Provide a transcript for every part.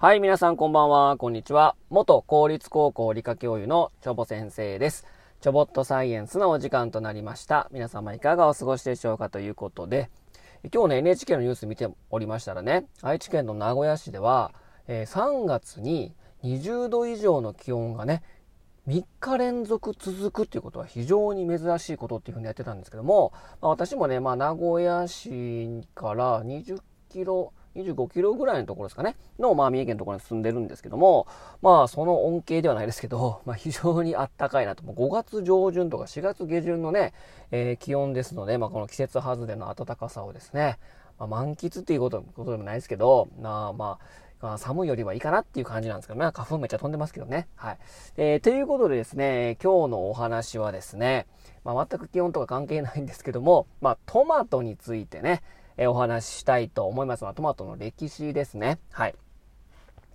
はい、皆さんこんばんは、こんにちは。元公立高校理科教諭のチョボ先生です。チョボットサイエンスのお時間となりました。皆様いかがお過ごしでしょうかということで、今日ね、NHK のニュース見ておりましたらね、愛知県の名古屋市では、え、3月に20度以上の気温がね、3日連続続くっていうことは非常に珍しいことっていうふうにやってたんですけども、まあ、私もね、まあ、名古屋市から20キロ25キロぐらいのところですかね、の、まあ、三重県のところに住んでるんですけども、まあ、その恩恵ではないですけど、まあ、非常にあったかいなと。も5月上旬とか4月下旬のね、えー、気温ですので、まあ、この季節外れの暖かさをですね、まあ、満喫っていうことことでもないですけど、まあ、まあ、寒いよりはいいかなっていう感じなんですけど、まあ、花粉めっちゃ飛んでますけどね。はい。えー、ということでですね、今日のお話はですね、まあ、全く気温とか関係ないんですけども、まあ、トマトについてね、えお話ししたいと思いますのは、トマトの歴史ですね。はい。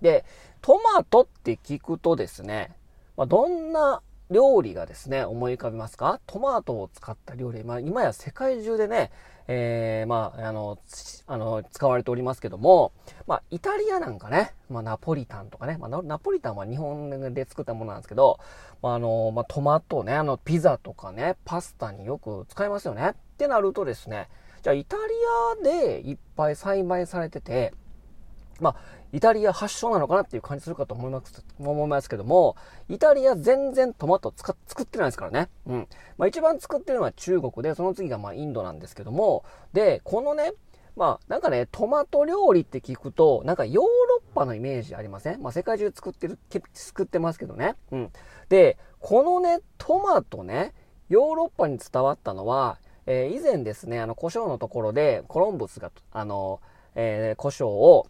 で、トマトって聞くとですね、まあ、どんな料理がですね、思い浮かびますか？トマトを使った料理。まあ、今や世界中でね、えー、まあ、あの、あの、使われておりますけども、まあ、イタリアなんかね、まあ、ナポリタンとかね、まあ、ナポリタンは日本で作ったものなんですけど、まあ、あの、まあ、トマトね、あの、ピザとかね、パスタによく使いますよね。ってなるとですね、じゃあイタリアでいっぱい栽培されてて、まあ、イタリア発祥なのかなっていう感じするかと思います、思いますけども、イタリア全然トマト使作ってないですからね。うん。まあ一番作ってるのは中国で、その次がまあインドなんですけども、で、このね、まあなんかね、トマト料理って聞くと、なんかヨーロッパのイメージありません？まあ世界中作ってる、作ってますけどね。うん。で、このね、トマトね、ヨーロッパに伝わったのは、えー、以前ですね、あの、胡椒のところで、コロンブスが、あの、えー、胡椒を、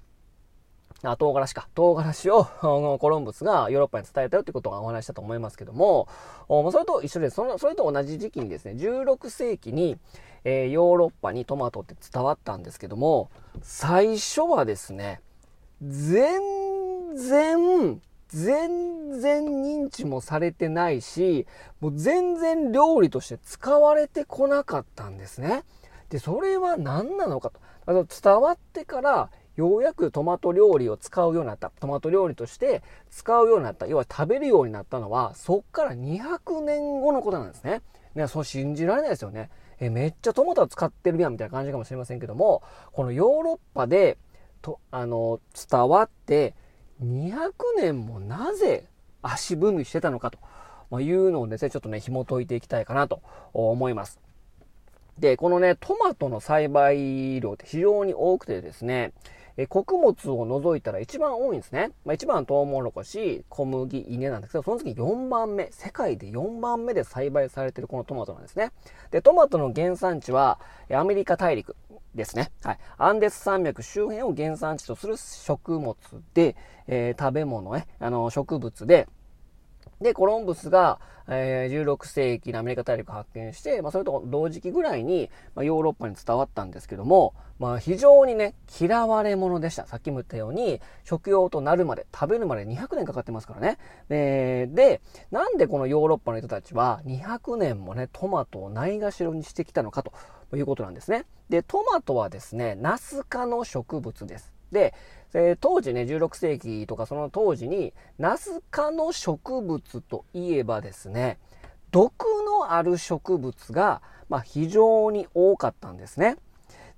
あ、唐辛子か。唐辛子を、コロンブスがヨーロッパに伝えたよってことがお話したと思いますけども、おそれと一緒です。その、それと同じ時期にですね、16世紀に、えー、ヨーロッパにトマトって伝わったんですけども、最初はですね、全然、全然認知もされてないし、もう全然料理として使われてこなかったんですね。で、それは何なのかと。あの伝わってから、ようやくトマト料理を使うようになった。トマト料理として使うようになった。要は食べるようになったのは、そっから200年後のことなんですね。ね、そう信じられないですよね。え、めっちゃトマト使ってるやんみたいな感じかもしれませんけども、このヨーロッパで、と、あの、伝わって、200年もなぜ足踏みしてたのかというのをですね、ちょっとね、紐解いていきたいかなと思います。で、このね、トマトの栽培量って非常に多くてですね、え穀物を除いたら一番多いんですね。まあ、一番トウモロコシ、小麦、稲なんですけど、その次4番目、世界で4番目で栽培されているこのトマトなんですね。で、トマトの原産地はアメリカ大陸ですね。はい。アンデス山脈周辺を原産地とする食物で、えー、食べ物ね、あの、植物で、で、コロンブスが、えー、16世紀にアメリカ大陸発見して、まあ、それと同時期ぐらいに、まあ、ヨーロッパに伝わったんですけども、まあ、非常にね、嫌われ者でした。さっきも言ったように、食用となるまで、食べるまで200年かかってますからね。で、で、なんでこのヨーロッパの人たちは200年もね、トマトをないがしろにしてきたのかということなんですね。で、トマトはですね、ナス科の植物です。で、え当時ね、16世紀とかその当時に、ナス科の植物といえばですね、毒のある植物が、まあ、非常に多かったんですね。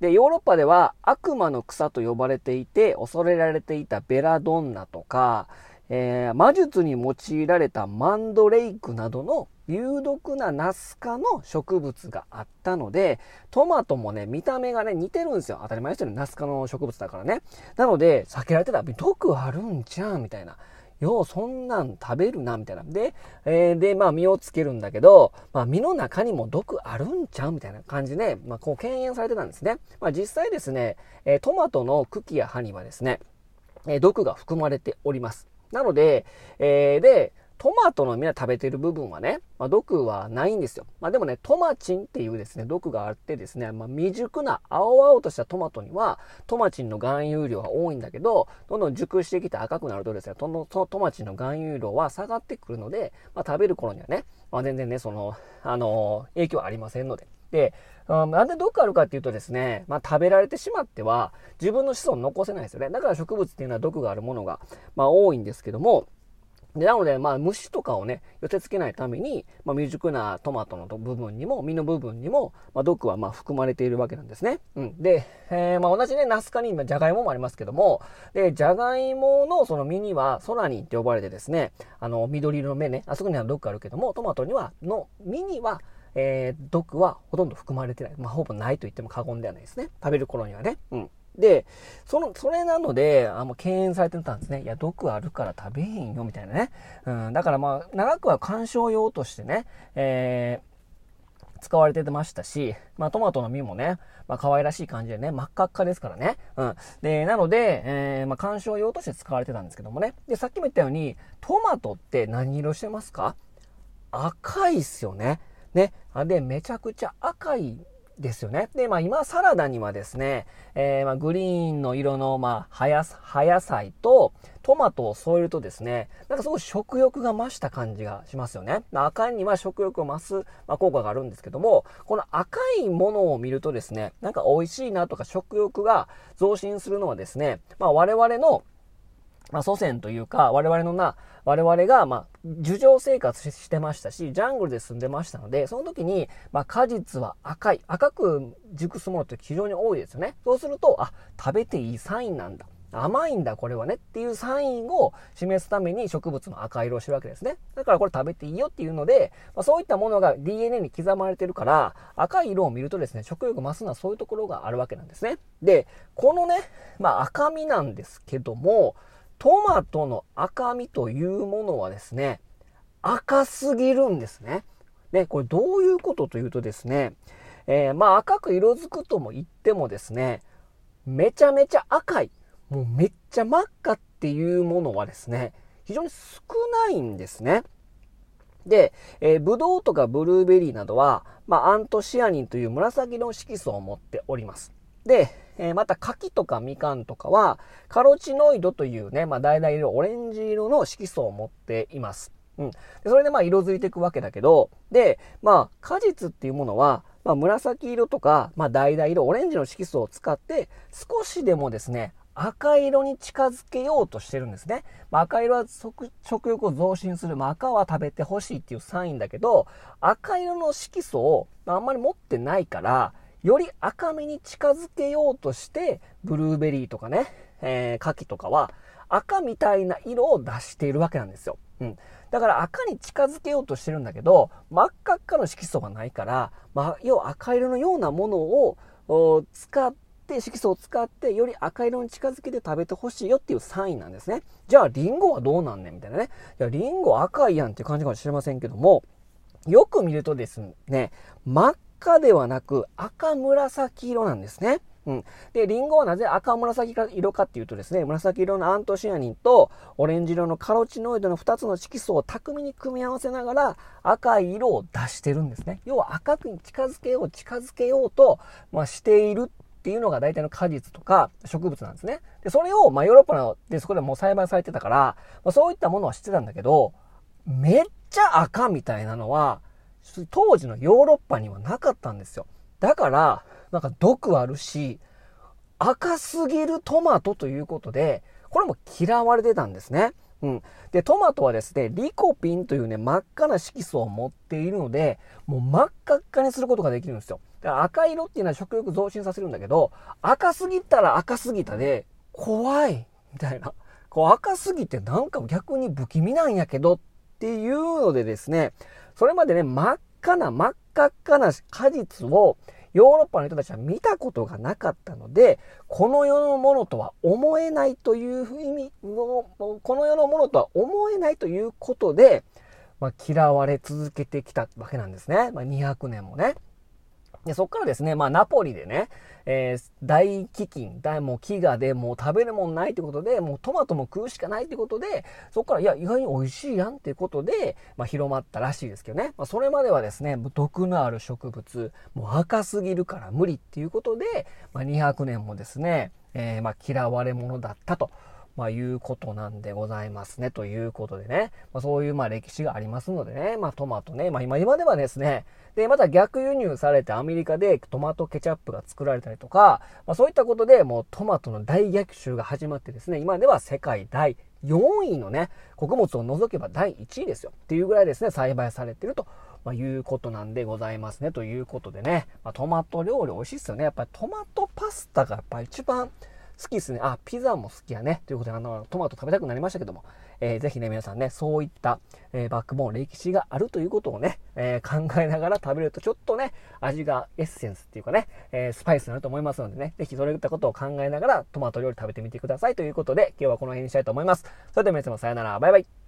で、ヨーロッパでは悪魔の草と呼ばれていて、恐れられていたベラドンナとか、えー、魔術に用いられたマンドレイクなどの有毒なナス科の植物があったので、トマトもね、見た目がね、似てるんですよ。当たり前ですよね。ナス科の植物だからね。なので、避けられてた。毒あるんちゃうみたいな。よう、そんなん食べるな、みたいな。で、えー、で、まあ、実をつけるんだけど、まあ、実の中にも毒あるんちゃうみたいな感じで、まあ、こう、敬遠されてたんですね。まあ、実際ですね、え、トマトの茎や葉にはですね、え、毒が含まれております。なので、えー、で、トマトのみんな食べてる部分はね、まあ、毒はないんですよ。まあ、でもね、トマチンっていうですね、毒があってですね、まあ、未熟な青々としたトマトには、トマチンの含有量が多いんだけど、どんどん熟してきて赤くなるとですね、そのトマチンの含有量は下がってくるので、まあ、食べる頃にはね、まあ、全然ね、その、あのー、影響はありませんので。で、うん、なんで毒あるかっていうとですね、まあ食べられてしまっては自分の子孫残せないですよね。だから植物っていうのは毒があるものが、まあ多いんですけども、なので、まあ、虫とかをね、寄せ付けないために、まあ、未熟なトマトの部分にも、実の部分にも、まあ、毒はまあ含まれているわけなんですね。うん。で、えー、まあ、同じね、ナス科に、じゃがいももありますけども、で、じゃがいものその実には、ソラニンって呼ばれてですね、あの、緑色の芽ね、あそこには毒あるけども、トマトには、の実には、えー、毒はほとんど含まれてない。まあ、ほぼないと言っても過言ではないですね。食べる頃にはね。うん。で、その、それなので、あの、敬遠されてたんですね。いや、毒あるから食べへんよ、みたいなね。うん、だからまあ、長くは観賞用としてね、えー、使われててましたし、まあ、トマトの実もね、まあ、可愛らしい感じでね、真っ赤っかですからね。うん。で、なので、えー、まあ、観賞用として使われてたんですけどもね。で、さっきも言ったように、トマトって何色してますか？赤いっすよね。ね。で、めちゃくちゃ赤いですよね。で、まあ今サラダにはですね、えー、まあグリーンの色のまあ葉野菜とトマトを添えるとですね、なんかすごい食欲が増した感じがしますよね。赤には食欲を増す、まあ、効果があるんですけども、この赤いものを見るとですね、なんか美味しいなとか食欲が増進するのはですね、まあ我々のまあ、祖先というか、我々のな、我々が、まあ、樹上生活してましたし、ジャングルで住んでましたので、その時に、まあ、果実は赤い、赤く熟すものって非常に多いですよね。そうすると、あ、食べていいサインなんだ。甘いんだ、これはねっていうサインを示すために植物の赤色をしてるわけですね。だからこれ食べていいよっていうので、まあ、そういったものが DNA に刻まれてるから、赤い色を見るとですね、食欲増すのはそういうところがあるわけなんですね。で、このね、まあ赤みなんですけども、トマトの赤みというものはですね、赤すぎるんですね。で、これどういうことというとですね、えー、まあ赤く色づくとも言ってもですね、めちゃめちゃ赤い、もうめっちゃ真っ赤っていうものはですね、非常に少ないんですね。で、えー、ブドウとかブルーベリーなどは、まあ、アントシアニンという紫の色素を持っております。で、えー、また柿とかみかんとかは、カロチノイドというね、まあ、橙色、オレンジ色の色素を持っています。うん。でそれでまあ色づいていくわけだけど、で、まあ果実っていうものは、まあ紫色とか、まあ橙色、オレンジの色素を使って、少しでもですね、赤色に近づけようとしてるんですね。まあ、赤色は食欲を増進する。まあ、赤は食べてほしいっていうサインだけど、赤色の色素をまあんまり持ってないから、より赤みに近づけようとして、ブルーベリーとかね、えー、柿とかは赤みたいな色を出しているわけなんですよ。うん。だから赤に近づけようとしてるんだけど、真っ赤っかの色素がないから、まあ、要は赤色のようなものを使って、色素を使って、より赤色に近づけて食べてほしいよっていうサインなんですね。じゃあ、リンゴはどうなんねんみたいなね。いや、リンゴ赤いやんっていう感じかもしれませんけども、よく見るとですね、真っ赤ではなく赤紫色なんですね。うん。で、リンゴはなぜ赤紫色かっていうとですね、紫色のアントシアニンとオレンジ色のカロチノイドの2つの色素を巧みに組み合わせながら赤い色を出してるんですね。要は赤くに近づけよう、近づけようと、まあ、しているっていうのが大体の果実とか植物なんですね。で、それを、まあ、ヨーロッパのでそこでもう栽培されてたから、まあ、そういったものは知ってたんだけど、めっちゃ赤みたいなのは、当時のヨーロッパにはなかったんですよ。だから、なんか毒あるし、赤すぎるトマトということで、これも嫌われてたんですね。うん。で、トマトはですね、リコピンというね、真っ赤な色素を持っているので、もう真っ赤っかにすることができるんですよ。だから赤色っていうのは食欲増進させるんだけど、赤すぎたら赤すぎたで、怖いみたいな。こう赤すぎてなんか逆に不気味なんやけどっていうのでですね、それまでね、真っ赤な真っ赤っかな果実をヨーロッパの人たちは見たことがなかったので、この世のものとは思えないという意味の、この世のものとは思えないということで、まあ、嫌われ続けてきたわけなんですね。まあ、200年もね。で、そっからですね、まあ、ナポリでね、えー、大飢饉、大もう飢餓でもう食べるもんないってことで、もうトマトも食うしかないってことで、そっから、いや、意外に美味しいやんっていうことで、まあ、広まったらしいですけどね。まあ、それまではですね、毒のある植物、もう赤すぎるから無理っていうことで、まあ、200年もですね、えー、まあ、嫌われ者だったと。まあ、いうことなんでございますね。ということでね。まあ、そういう、まあ、歴史がありますのでね。まあ、トマトね。まあ、今、今ではですね。で、また逆輸入されてアメリカでトマトケチャップが作られたりとか、まあ、そういったことでもうトマトの大逆襲が始まってですね。今では世界第4位のね、穀物を除けば第1位ですよ。っていうぐらいですね、栽培されてると。まあ、いうことなんでございますね。ということでね、まあ、トマト料理美味しいっすよね。やっぱりトマトパスタがやっぱ一番好きですね。あ、ピザも好きやね。ということで、あの、トマト食べたくなりましたけども、えー、ぜひね、皆さんね、そういった、えー、バックボーン、歴史があるということをね、えー、考えながら食べるとちょっとね、味がエッセンスっていうかね、えスパイスになると思いますのでね、ぜひそういったことを考えながらトマト料理食べてみてくださいということで、今日はこの辺にしたいと思います。それでは皆様さよなら、バイバイ。